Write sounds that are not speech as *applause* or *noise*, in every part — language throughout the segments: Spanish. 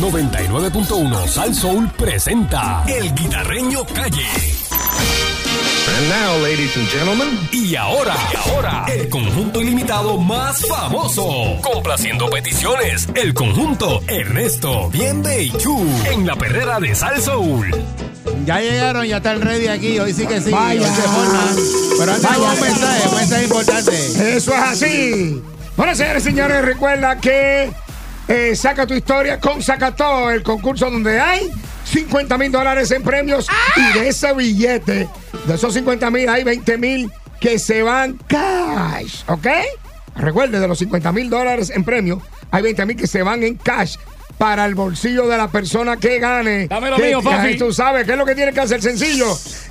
99.1 Sal Soul presenta El Guitarreño Calle. And now, ladies and gentlemen, Y ahora, y ahora, el conjunto ilimitado más famoso. Complaciendo peticiones, el conjunto Ernesto, Bienve y Chu. En la perrera de Sal Soul. Ya llegaron, ya están ready aquí. Hoy sí que sí. Vaya. hoy se forman. Pero antes Vaya. un mensaje, un mensaje importante. Eso es así. Bueno, señores y señores, recuerda que eh, saca tu historia con Sacató, el concurso donde hay 50 mil dólares en premios y de ese billete, de esos 50 mil, hay 20 mil que se van cash, ¿ok? Recuerde, de los 50 mil dólares en premios, hay 20 mil que se van en cash para el bolsillo de la persona que gane. Dame lo Que- mío. Ay, Tú sabes qué es lo que tienes que hacer sencillo.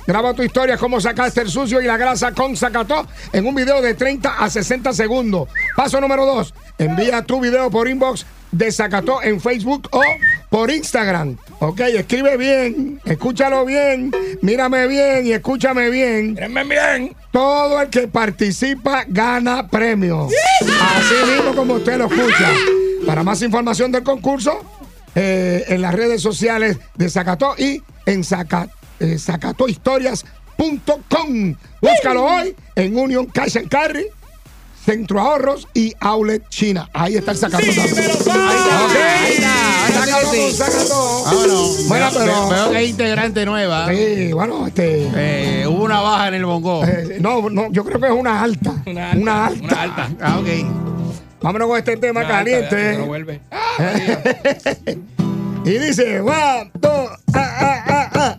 Graba tu historia, cómo sacaste el sucio y la grasa con Zacató en un video de 30 a 60 segundos. Paso número 2. Envía tu video por inbox de Zacató en Facebook o por Instagram. Ok, escribe bien, escúchalo bien, mírame bien y escúchame bien. Mírenme bien. Todo el que participa gana premio. Así mismo como usted lo escucha. Para más información del concurso, eh, en las redes sociales de Zacató y en eh, zacatohistorias.com. Búscalo hoy en Union Cash and Carry, Centro Ahorros y Outlet China. Ahí está el Zacató. Sí, también. Bueno, pero- veo- que hay integrante nueva. Sí, bueno, este. Eh, hubo una baja en el bongo. eh, no, no, yo creo que es una alta. Una alta. Una alta. Una alta. Ah, ok. Vámonos con este tema Una alta, caliente. no vuelve. *laughs* y dice, one, dos, ah, ah, ah, ah.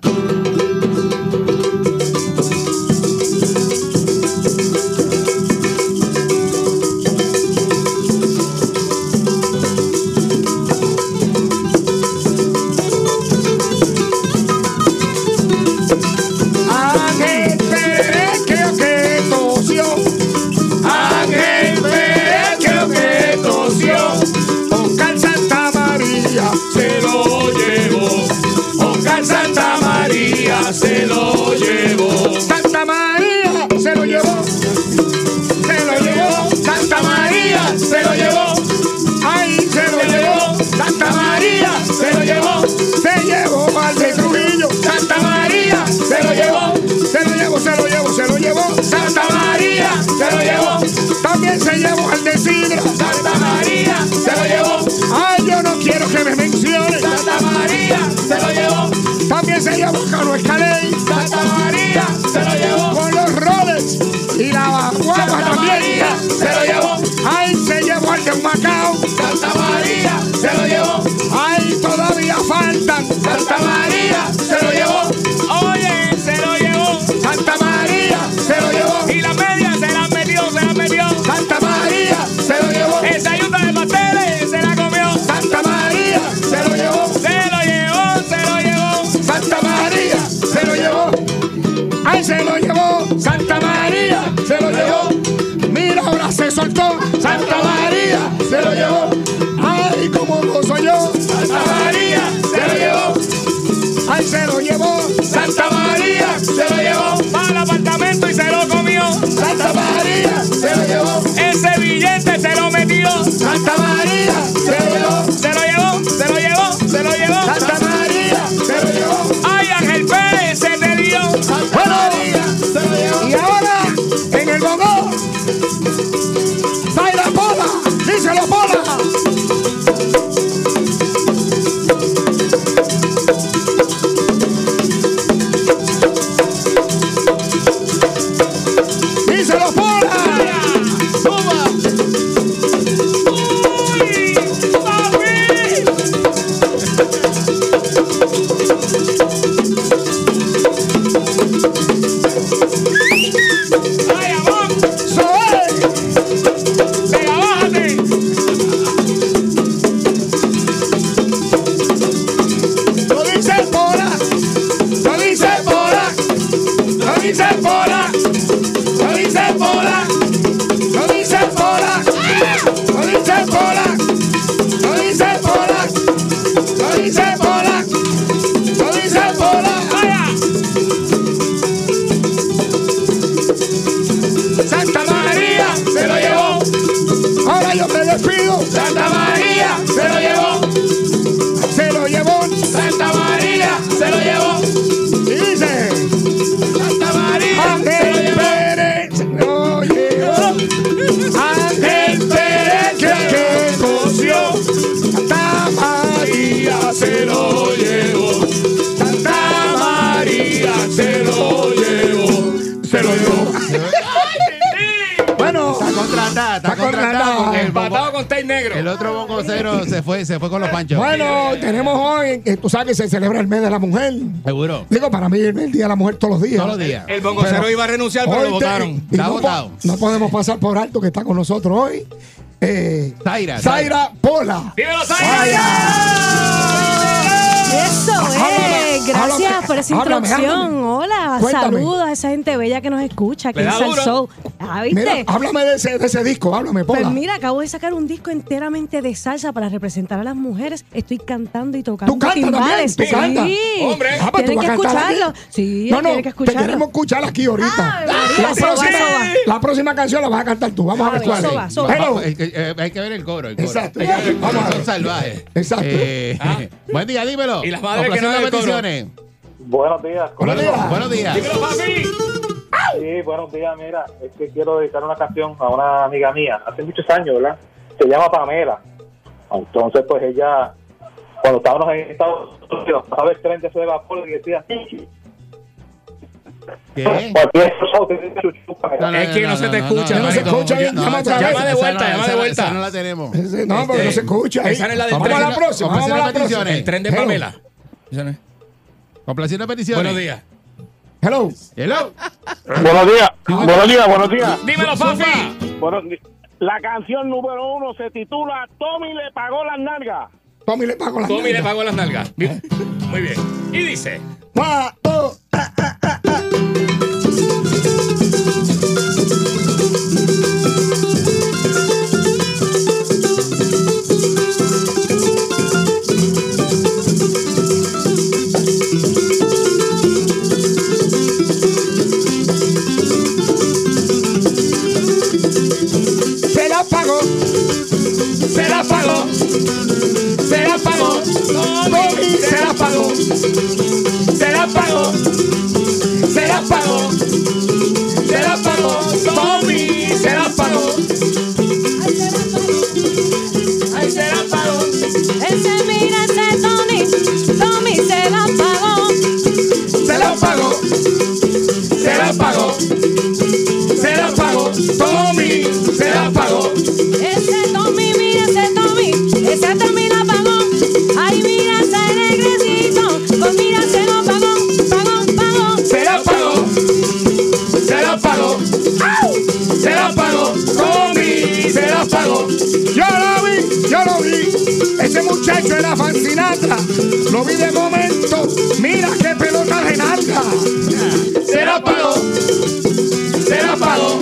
Santa María se lo llevó. Se lo llevó. Santa María se lo llevó. Ay, se lo llevó. Santa María se lo llevó. Se llevó al de Trujillo. Santa María se lo llevó. Se lo llevó, se lo llevó, se lo llevó. Santa María se lo llevó. También se llevó al de Sidra. Santa María se lo llevó. Ay, yo no quiero que me se llevó Cano Escaley. Santa María se lo llevó. Con los roles y la guagua también. Se lo llevó. Ay, se llevó al de Macao. Santa María se lo llevó. Ay, todavía faltan. Santa María se lo llevó. Otro bongocero se fue, se fue con los panchos. Bueno, tenemos hoy, eh, tú sabes que se celebra el mes de la mujer. Seguro. Digo, para mí el el día de la mujer todos los días. Todos los días. El bongocero Pero- iba a renunciar, pero lo votaron. Está no, votado. no podemos pasar por alto que está con nosotros hoy. Eh, Zaira. Zaira Pola. ¡Dímelo, Zaira! Eso Háblame, es. Gracias háblame, por esa introducción. háblame. Hola, Cuéntame. saludos a esa gente bella que nos escucha en da duro. Salsou. Ah, ¿viste? Mira, háblame de ese, de ese disco, háblame, Pola. Pues mira, acabo de sacar un disco enteramente de salsa para representar a las mujeres. Estoy cantando y tocando ¿Tú cantas timbales. también? ¿Tú sí. cantas? Hombre. Ah, pues Tienen que escucharlo. Sí, no, no, tienen que te escucharlo. queremos escuchar aquí ahorita. María, la, próxima, la canción la vas a cantar tú. Vamos a, A ver cuál es. Hay que, que ver el coro. El coro. Exacto. Que el. Vamos a ver. Son salvajes. Exacto. Eh, *laughs* Buen día, dímelo. Y las madres que no coro. peticiones. Buenos días. Buenos días. Buenos días. ¡Dímelo, papi! Sí, buenos días. Mira, es que quiero dedicar una canción a una amiga mía, hace muchos años, ¿verdad? Se llama Pamela. Entonces, pues ella, cuando estábamos en Estados Unidos, pasaba el tren de ese de vapor y decía, ¿Qué? cualquier cosa Es que no se te escucha, no se escucha. Llama de vuelta, no, llama de vuelta. no la tenemos. No, porque no se escucha. ahí. esa no es la del Vamos a la próxima. Vamos a la próxima. peticiones. El tren de Hello. Pamela. Complaciendo peticiones. Buenos días. Hello. Hello. Buenos días, buenos días, buenos días. ¡Dímelo, papi! Bueno, la canción número uno se titula Tommy le pagó las nalgas. Tommy le pago la Tommy le nalga. pagó las nalgas. Bien. Muy bien. Y dice... One, ese muchacho era fascinata, lo vi de momento, mira qué pelota de nalga. Se la pagó, se la pagó,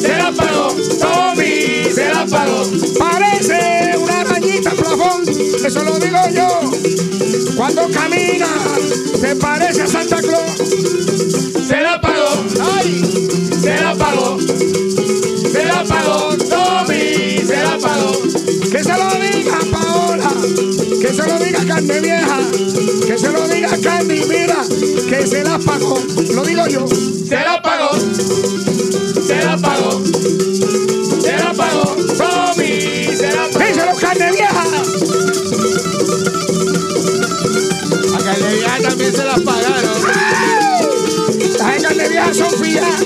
se la pagó, Tommy se la pagó. Parece una arañita plafón, eso lo digo yo. Cuando camina, se parece a Santa Claus. Carne Vieja, que se lo diga Candy, mira, que se la pagó. Lo digo yo, se la pagó, se la pagó, se la pagó, Tommy, se la pagó. Díselo, Carne Vieja. A Carlevia también se las pagaron. Las Carne Vieja son fías.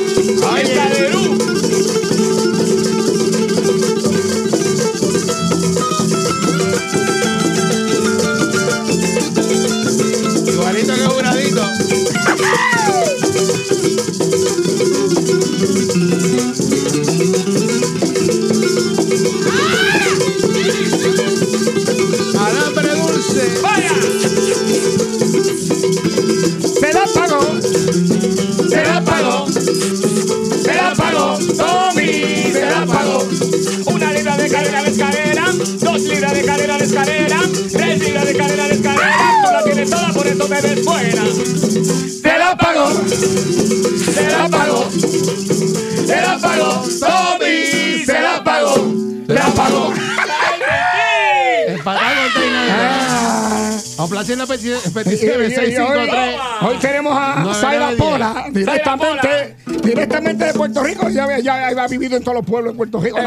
Ah. Hoy, 653. hoy tenemos a Zaira. Pola directamente, directamente de Puerto Rico. Ya, ya, ha vivido en todos los pueblos de Puerto Rico. En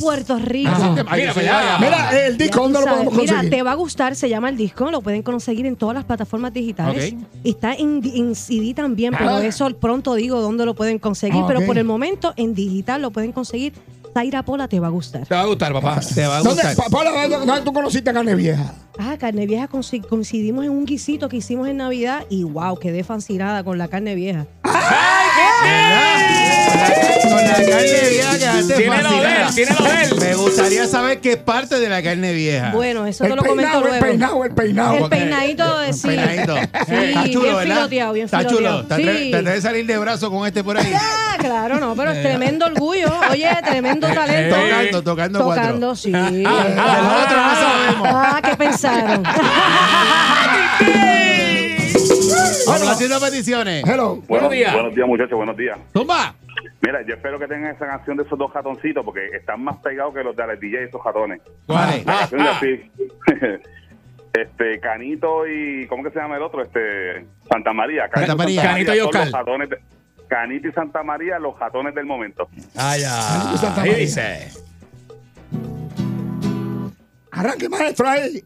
Puerto Rico. Ay, Mira, el disco, ¿dónde lo podemos sabes. Mira, conseguir? te va a gustar, se llama el disco, lo pueden conseguir en todas las plataformas digitales. Está en, en CD también, pero Ah. eso pronto digo dónde lo pueden conseguir, Ah, pero por el momento en digital lo pueden conseguir Zaira Pola te va a gustar. Te va a gustar, papá. Te va a ¿Dónde, gustar. Pa- Paula, ¿dónde, dónde tú conociste a carne vieja? Ah, carne vieja conci- coincidimos en un guisito que hicimos en Navidad y wow, quedé fascinada con la carne vieja. Con la carne vieja quedaste Tiene lo de fascinada. él, tiene lo de él. Me gustaría saber qué parte de la carne vieja. Bueno, eso te El lo comento peinado, el luego. peinado, el peinado. El peinadito de sí. peinadito. Sí, Está chulo, bien ¿verdad? filoteado, bien Está filoteado. chulo. Te atre- Sí. te atreves a salir de brazo con este por ahí. Ah, claro, no, pero es tremendo orgullo. Oye, tremendo talento. Tocando, tocando cuatro. Tocando, sí. Otros no sabemos. Ah, ¿qué pensaron? Complaciendo peticiones. Hello. Buenos días. Buenos días, muchachos, buenos días. Tumba. Mira, yo espero que tengan esa canción de esos dos ratoncitos porque están más pegados que los de Alex DJ, esos ratones. ¿Cuál es? La canción de así. *laughs* este, Canito y. ¿Cómo que se llama el otro? Este. Santa María. Santa y María. Canito y Oscar. los ratones de- Canito y Santa María, los ratones del momento. Ah, ya. Santa Ahí María. dice. Arranque, maestro, ahí.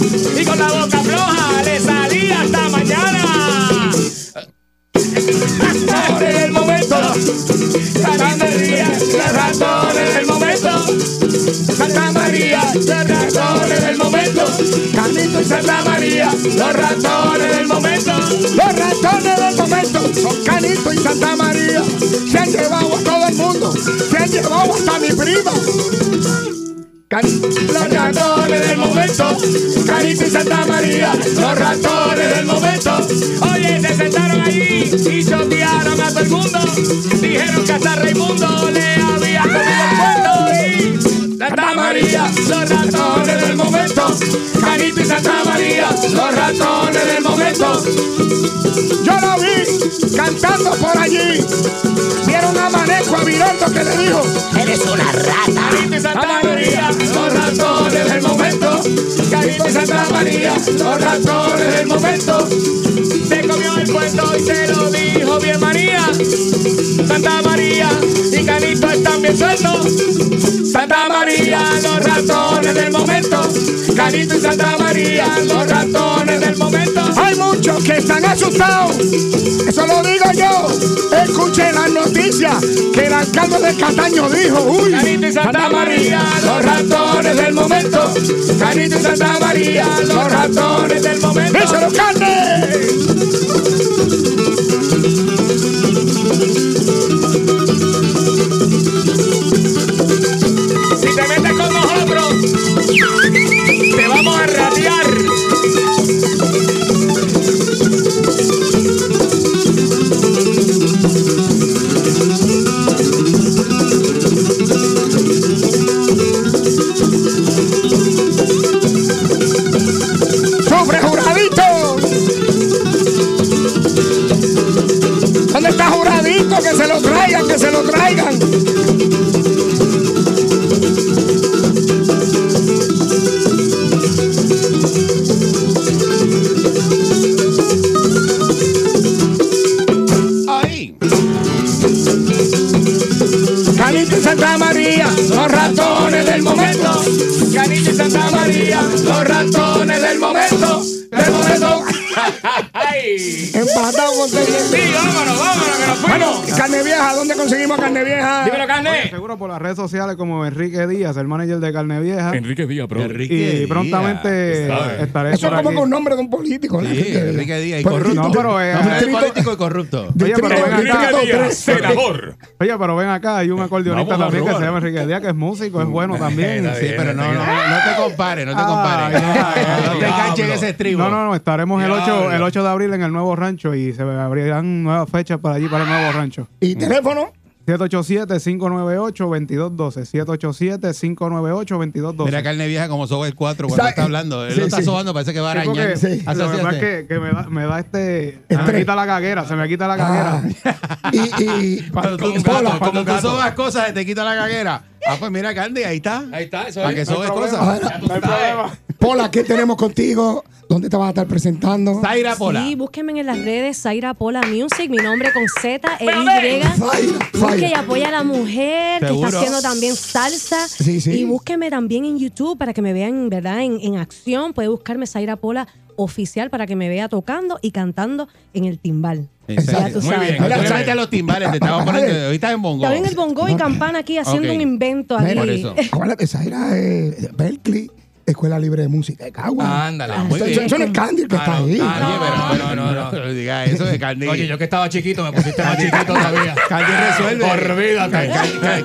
Y con la boca floja le salía hasta mañana. Ratones del momento. Santa María, los ratones del momento. Santa María, los ratones del momento. Canito y Santa María, los ratones del momento. Los ratones del momento son Canito y Santa María. Se han llevado a todo el mundo. Se han llevado hasta mi prima. Los ratones del momento, Canito y Santa María, los ratones del momento. Oye, se sentaron allí y chotearon a todo el mundo. Dijeron que hasta Raimundo le había Santa María, los ratones del momento. Canito y Santa María, los ratones del momento. Yo lo vi cantando por allí. Vieron a Manejo a Virondo que le dijo: Eres una rata. Canito y Santa María, los ratones del momento. Canito y Santa María, los ratones del momento. se comió el cuento y se lo dijo bien María. Santa María y Canito están bien sueltos. Santa María, ratones del momento. Canito y Santa María, los ratones del momento. Hay muchos que están asustados. Eso lo digo yo. Escuché las noticias que el alcalde de Cataño dijo. Uy, Canito y Santa María, los ratones del momento. Canito y Santa María, los ratones del momento. ¡Díselo, carne! Se lo traigan. Seguro por las redes sociales como Enrique Díaz, el manager de Carne Vieja. Enrique Díaz, bro. Enrique Y Díaz. prontamente ¿sabes? estaré Eso es como aquí. con un nombre de un político. ¿no? Sí, Enrique Díaz y Pero corrupto. No, pero, eh, Nombre de distrito- político y corrupto. Oye, pero ven acá. tres. senador. Oye, pero ven acá, hay un acordeonista también que se llama Enrique Díaz, que es músico, es bueno también. Sí, pero no, no, no te compares, no te compares. No te enganches en ese estribo. No, no, no, estaremos el 8, Diablo. el 8 de abril en el nuevo rancho y se abrirán nuevas fechas para allí, para el nuevo rancho. ¿Y teléfono? 787-598-2212. 787-598-2212. Mira carne vieja como soba el 4 cuando está hablando. Él sí, lo está sí. sobando, parece que va a arañar. porque Sí. Hace lo así, que pasa hace. es que, que me, da, me da este. Se me quita la caguera, se me quita la caguera. Ah, y, y *laughs* Cuando tú, gato, cuando tú sobas cosas, se te quita la caguera. Ah, pues mira, Candy, ahí está. Ahí está, eso Para es. que sobes cosas. Ahora, No hay problema. Pola, ¿qué tenemos contigo? ¿Dónde te vas a estar presentando? Zaira Pola. Sí, búsquenme en las redes Zaira Pola Music, mi nombre con Z e Y. Zaira, Busque y apoya a la mujer que Seguro. está haciendo también salsa. Sí, sí. Y búsqueme también en YouTube para que me vean, ¿verdad? En, en acción. Puede buscarme Zaira Pola oficial para que me vea tocando y cantando en el timbal. Exacto. Muy sabes. bien. Ahora a los timbales te estaba poniendo. Ahorita en bongo. En el bongo y campana aquí haciendo Ok. un invento aquí. Por eso. Zaira es Berkeley, Escuela Libre de Música de Cagua. Ándale, Ah, muy Eso- bien. Eso no es Candy el que Ah, está no. ahí. Ah, No, no, no, no, no, no diga eso de Candy. Oye, yo que estaba chiquito, me pusiste más chiquito todavía. Candy resuelve. Olvídate.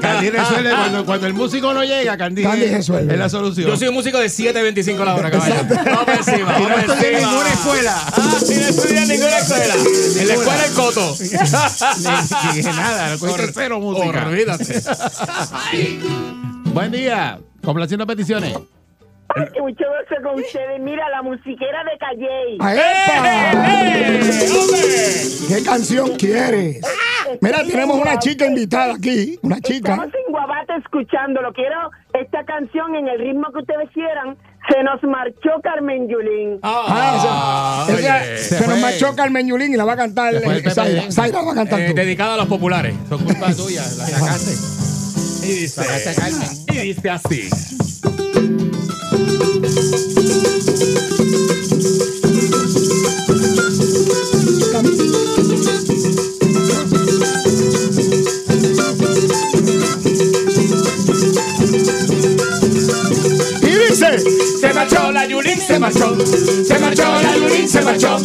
Candy, resuelve. Cuando, cuando el músico no llega, Candy, Candy es, resuelve. es la solución. Yo soy un músico de 7.25 la hora, caballo. Vamos por encima, no vamos por estoy en ninguna escuela. Ah, y no estudié en ninguna escuela. En la escuela el coto. Ni- ni nada, no cogiste cero música. Olvídate. Buen día. Complaciendo peticiones. Mucho gusto con ustedes. Mira, la musiquera de Calle. ¿Qué canción quieres? Mira, tenemos una chica invitada aquí. Una chica. Estamos en Guabate escuchándolo. Quiero esta canción en el ritmo que ustedes quieran. Se nos marchó Carmen Yulín. Ah, esa- oye. se, Se nos marchó Carmen Yulín y la va a cantar eh, Zaira. PPD. Zaira va a cantar Eh, tú. dedicada a los populares. Es culpa tuya. La sacaste. *laughs* Y dice, y dice así. Se marchó la Yulín, se marchó. Se marchó la Yulín. Se marchó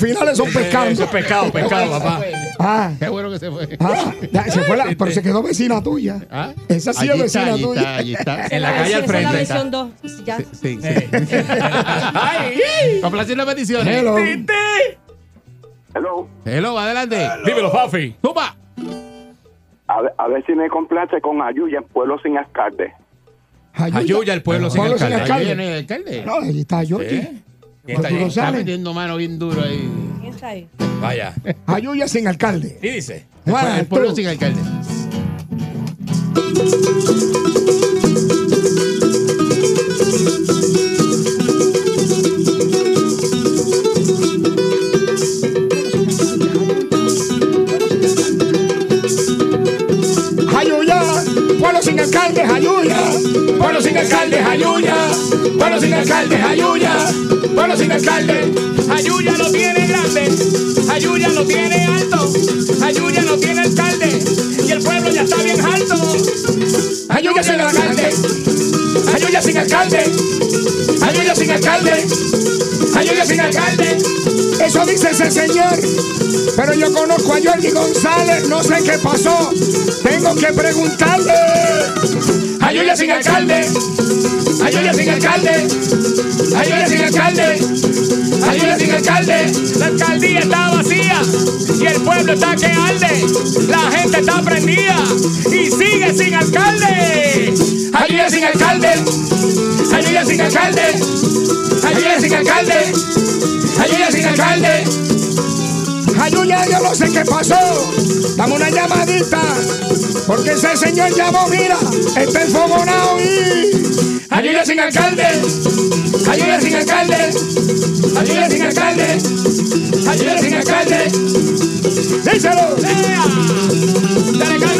los finales son Eso pescando. es pescado, pescado, papá. Ah, Qué bueno que se fue. ah, se fue la, pero se quedó vecina tuya. ¿Ah? Esa sí Allí es está, vecina allí tuya. está, allí está. En la calle al Esa es la frente. versión 2. Ya. Sí, sí. ¡Ay! *laughs* Complaciendo peticiones. Hello. Hello. Hello, adelante. Dímelo, Fafi. Tupa. A ver, a ver si me complace con Ayuya en Pueblo Sin Alcalde. Ayuya, el pueblo sin Pueblo sin alcalde. Ahí. No, allí está. ¿Quién está ¿Tú ahí? Está metiendo mano bien duro ahí. ¿Quién está ahí? Vaya. Ayuya sin alcalde. Y dice. El, Juan, el pueblo sin alcalde. Alcalde, Ayuya. Pueblo sin alcalde, Ayuya. Pueblo sin alcalde. Ayuya lo tiene grande. Ayuya lo tiene alto. Ayuya no tiene alcalde. Y el pueblo ya está bien alto. Ayuya sin alcalde. Ayuya sin alcalde. Ayuya sin alcalde. Ayuya sin alcalde. Eso dice ese señor. Pero yo conozco a Jordi González, no sé qué pasó. Tengo que preguntarle. Ayuya sin alcalde. Ayuya sin alcalde. Ayuya sin alcalde. Ayuya sin alcalde. La alcaldía está vacía y el pueblo está que arde. La gente está prendida y sigue sin alcalde. Ayuya sin alcalde. Ayuya sin alcalde. Ayuya sin alcalde. Ayuya sin alcalde. Ayuya, yo no sé qué pasó. Dame una llamadita. Porque ese señor llamó, mira, está enfogonado y. Ayuya sin alcalde. Ayuya sin alcalde. Ayuya sin alcalde. Ayuya sin alcalde. Díselo. Dale,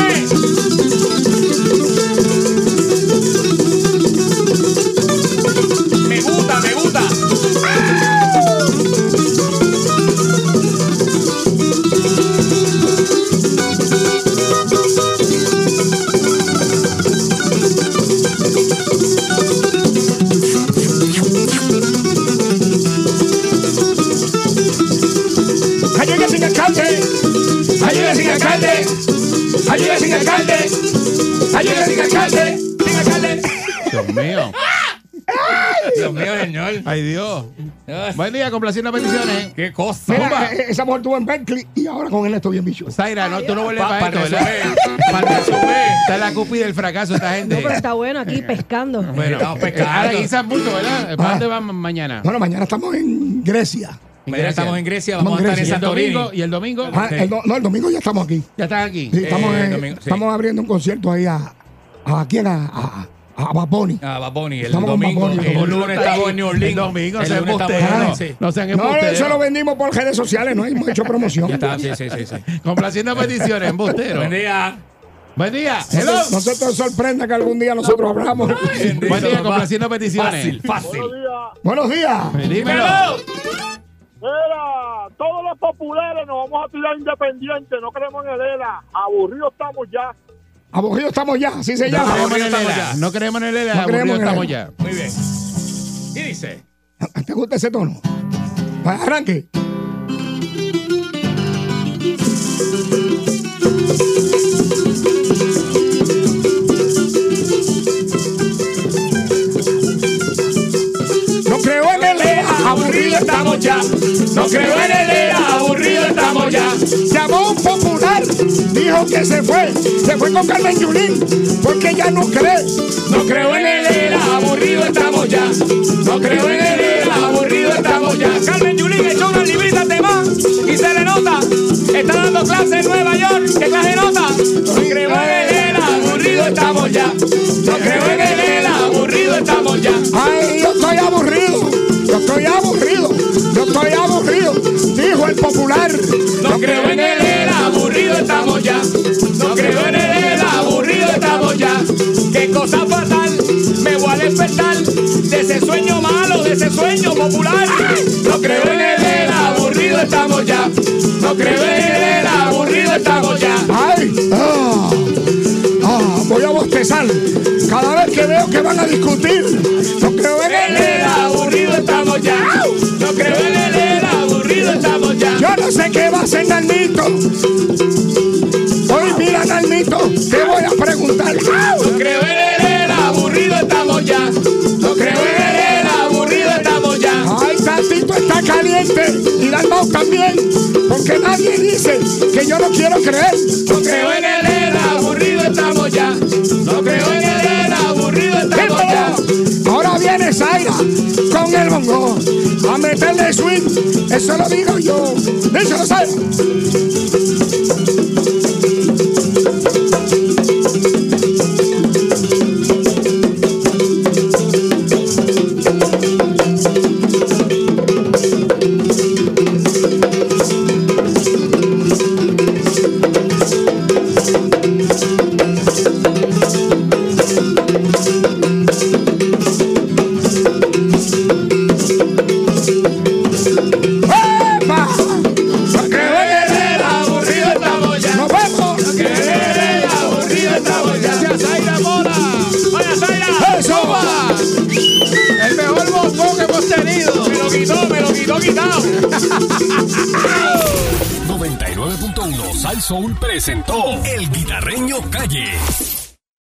Ayuya sin alcalde. Ayuda sin alcalde. Ayuda sin alcalde. Ayuda sin alcalde. Sin alcalde. Dios mío. Dios mío, señor. Ay, Dios. Buen día, complaciendo peticiones. Qué cosa. Mira, eh, esa mujer tuvo en Berkeley y ahora con él estoy bien bicho. Zaira, no, tú no vuelves Pa- para esto, ¿verdad? *laughs* Para. Está la cúpida del fracaso esta gente. No, pero está bueno aquí pescando. Bueno, Estamos eh, pescando. ahora aquí San Bulto, ¿verdad? ¿Para Ah. dónde van mañana? Bueno, mañana estamos en Grecia. Mañana estamos en Grecia, vamos a estar en ¿Y el Santorini. domingo? ¿Y el domingo? Ah, el do- no, el domingo ya estamos aquí. Ya están aquí. Sí, estamos, Eh, en- domingo, sí. estamos abriendo un concierto ahí a. ¿A quién? A, a, a. Ah, Bad Bunny, el Estamos domingo. El El lunes estamos en New Orleans. El domingo, El lunes estamos embusteros. en- No, sean No, eso lo vendimos por redes sociales, no hemos hecho promoción. Ya está, sí, sí, sí. sí. *laughs* Complaciendo peticiones, embustero. Buen día. Buen día. No Hello. te, no se te sorprenda que algún día nosotros hablamos. Buen día, complaciendo peticiones. Fácil, fácil. Buenos días. Dímelo. Mira, todos los populares nos vamos a tirar independientes, no creemos en el ELA. Aburridos estamos ya. Aburridos estamos ya, así se No llama. creemos en el estamos ELA. ya. No creemos en el ELA. No aburridos estamos ELA. ya. Muy bien. ¿Qué dice? ¿Te gusta ese tono? Pues arranque. No creo en el era, aburrido estamos ya. Llamó un popular, dijo que se fue, se fue con Carmen Yulín, porque ya no cree. No creo en el era, aburrido estamos ya. No creo en el era, aburrido estamos ya. Carmen Yulín echó unas libritas de más y se le nota. Está dando clase en Nueva York. ¿Qué clase nota? No creo en el era, aburrido estamos ya. No creo en popular. No creo en el era, aburrido estamos ya. No creo en el era, aburrido estamos ya. Qué cosa fatal, me voy a despertar de ese sueño malo, de ese sueño popular. No creo en el era, aburrido estamos ya. No creo en el era, aburrido estamos ya. Ay, ah, ah, voy a bostezar cada vez que veo que van a discutir. Hacer Nalmito. Hoy mira Nalmito, te voy a preguntar. No creo en el aburrido estamos ya. No creo en el aburrido estamos ya. Ay, Tatito está caliente y Dalmau también, porque nadie dice que yo no quiero creer. No creo en el aburrido estamos ya. No creo en el aburrido estamos ya. Viene Zaira con el bongo a meterle swing. Eso lo digo yo. Díselo, Zaira.